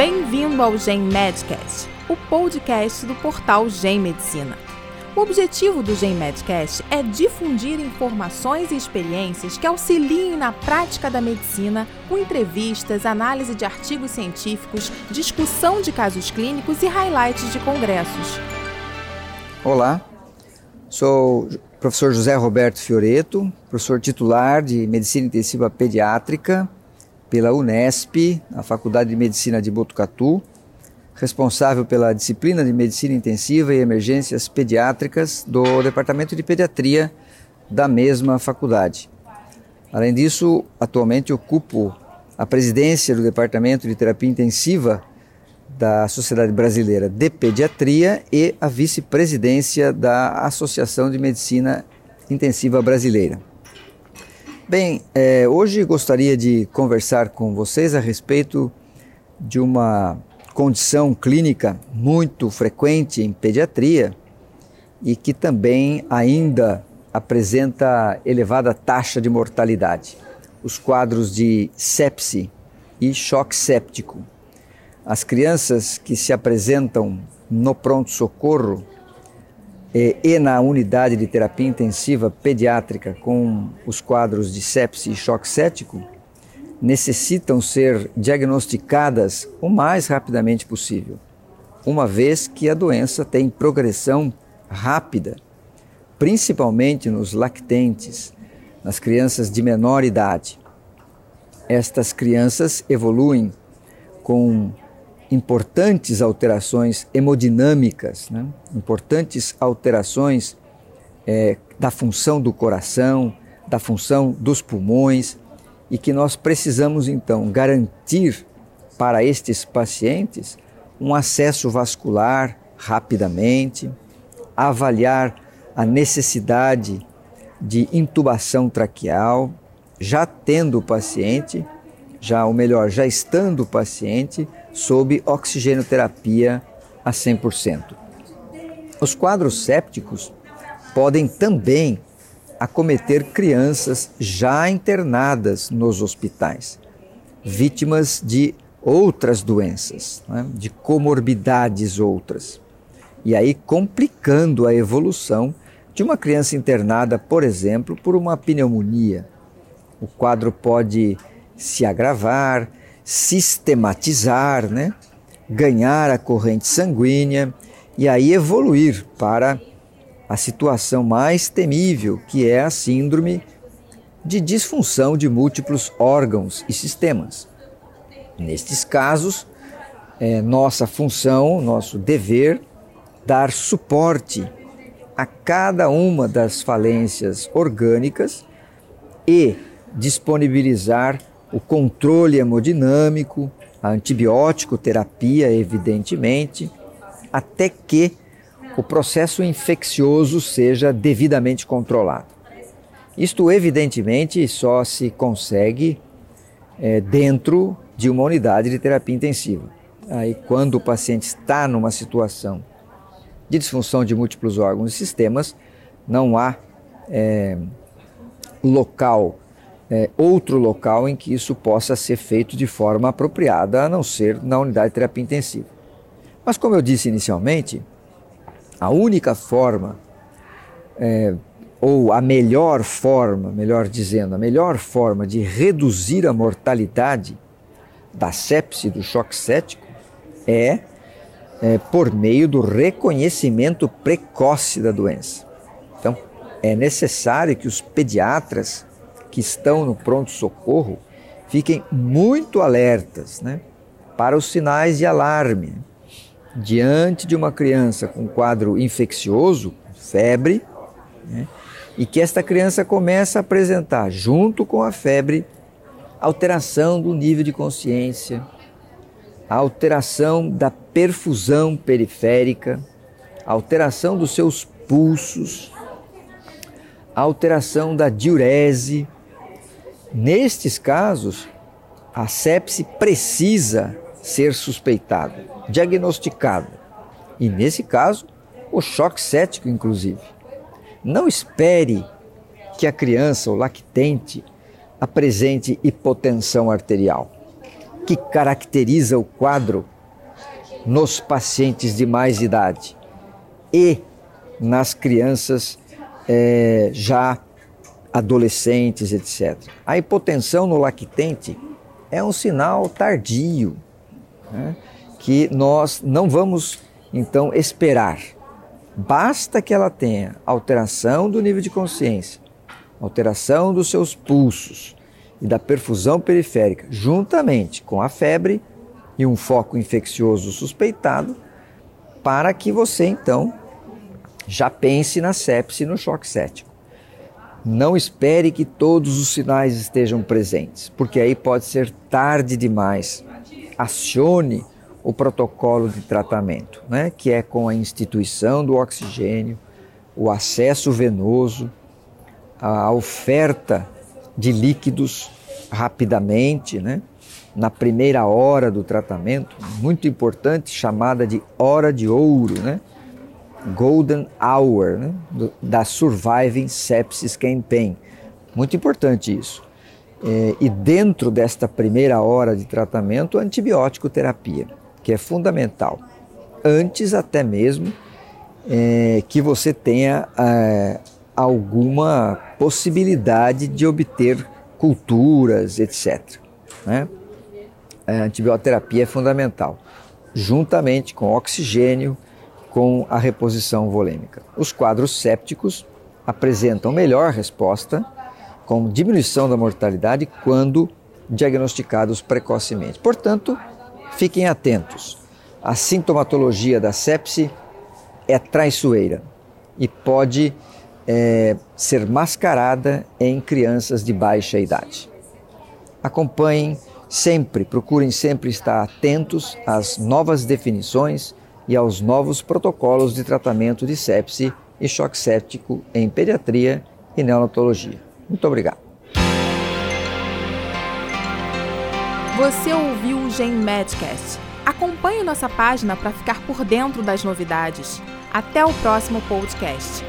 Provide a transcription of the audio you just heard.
Bem-vindo ao Gen Medcast, o podcast do portal Gen Medicina. O objetivo do Gen Medcast é difundir informações e experiências que auxiliem na prática da medicina, com entrevistas, análise de artigos científicos, discussão de casos clínicos e highlights de congressos. Olá, sou o professor José Roberto Fioreto, professor titular de Medicina Intensiva Pediátrica pela Unesp, a Faculdade de Medicina de Botucatu, responsável pela disciplina de Medicina Intensiva e Emergências Pediátricas do Departamento de Pediatria da mesma faculdade. Além disso, atualmente ocupo a presidência do Departamento de Terapia Intensiva da Sociedade Brasileira de Pediatria e a vice-presidência da Associação de Medicina Intensiva Brasileira. Bem, é, hoje gostaria de conversar com vocês a respeito de uma condição clínica muito frequente em pediatria e que também ainda apresenta elevada taxa de mortalidade. Os quadros de sepse e choque séptico. As crianças que se apresentam no pronto-socorro e, e na unidade de terapia intensiva pediátrica com os quadros de sepse e choque cético necessitam ser diagnosticadas o mais rapidamente possível, uma vez que a doença tem progressão rápida, principalmente nos lactentes, nas crianças de menor idade. Estas crianças evoluem com importantes alterações hemodinâmicas, né? importantes alterações é, da função do coração, da função dos pulmões, e que nós precisamos então garantir para estes pacientes um acesso vascular rapidamente, avaliar a necessidade de intubação traqueal, já tendo o paciente, já ou melhor, já estando o paciente sob oxigenoterapia a 100%. Os quadros sépticos podem também acometer crianças já internadas nos hospitais, vítimas de outras doenças, né, de comorbidades outras. E aí complicando a evolução de uma criança internada, por exemplo, por uma pneumonia. O quadro pode se agravar, sistematizar, né? ganhar a corrente sanguínea e aí evoluir para a situação mais temível, que é a síndrome de disfunção de múltiplos órgãos e sistemas. Nestes casos, é nossa função, nosso dever, dar suporte a cada uma das falências orgânicas e disponibilizar o controle hemodinâmico, a antibiótico terapia, evidentemente, até que o processo infeccioso seja devidamente controlado. Isto, evidentemente, só se consegue é, dentro de uma unidade de terapia intensiva. Aí, quando o paciente está numa situação de disfunção de múltiplos órgãos e sistemas, não há é, local é, outro local em que isso possa ser feito de forma apropriada, a não ser na unidade de terapia intensiva. Mas, como eu disse inicialmente, a única forma, é, ou a melhor forma, melhor dizendo, a melhor forma de reduzir a mortalidade da sepse do choque cético é, é por meio do reconhecimento precoce da doença. Então, é necessário que os pediatras que estão no pronto-socorro fiquem muito alertas né, para os sinais de alarme. Diante de uma criança com quadro infeccioso, febre, né, e que esta criança começa a apresentar, junto com a febre, alteração do nível de consciência, alteração da perfusão periférica, alteração dos seus pulsos, alteração da diurese, Nestes casos, a sepse precisa ser suspeitado, diagnosticado. E nesse caso, o choque cético, inclusive. Não espere que a criança, o lactente, apresente hipotensão arterial. que caracteriza o quadro nos pacientes de mais idade e nas crianças é, já adolescentes, etc. A hipotensão no lactente é um sinal tardio, né, que nós não vamos então esperar. Basta que ela tenha alteração do nível de consciência, alteração dos seus pulsos e da perfusão periférica, juntamente com a febre e um foco infeccioso suspeitado, para que você então já pense na sepse no choque cético. Não espere que todos os sinais estejam presentes, porque aí pode ser tarde demais. Acione o protocolo de tratamento, né, que é com a instituição do oxigênio, o acesso venoso, a oferta de líquidos rapidamente, né, na primeira hora do tratamento, muito importante, chamada de hora de ouro, né, golden hour, né, da Surviving Sepsis Campaign. Muito importante isso. É, e dentro desta primeira hora de tratamento, antibiótico terapia que é fundamental, antes até mesmo é, que você tenha é, alguma possibilidade de obter culturas, etc. Né? A antibioterapia é fundamental, juntamente com oxigênio, com a reposição volêmica. Os quadros sépticos apresentam melhor resposta, com diminuição da mortalidade quando diagnosticados precocemente. Portanto, Fiquem atentos. A sintomatologia da sepse é traiçoeira e pode é, ser mascarada em crianças de baixa idade. Acompanhem sempre, procurem sempre estar atentos às novas definições e aos novos protocolos de tratamento de sepse e choque séptico em pediatria e neonatologia. Muito obrigado. Você ouviu o Gen Medcast. Acompanhe nossa página para ficar por dentro das novidades. Até o próximo podcast.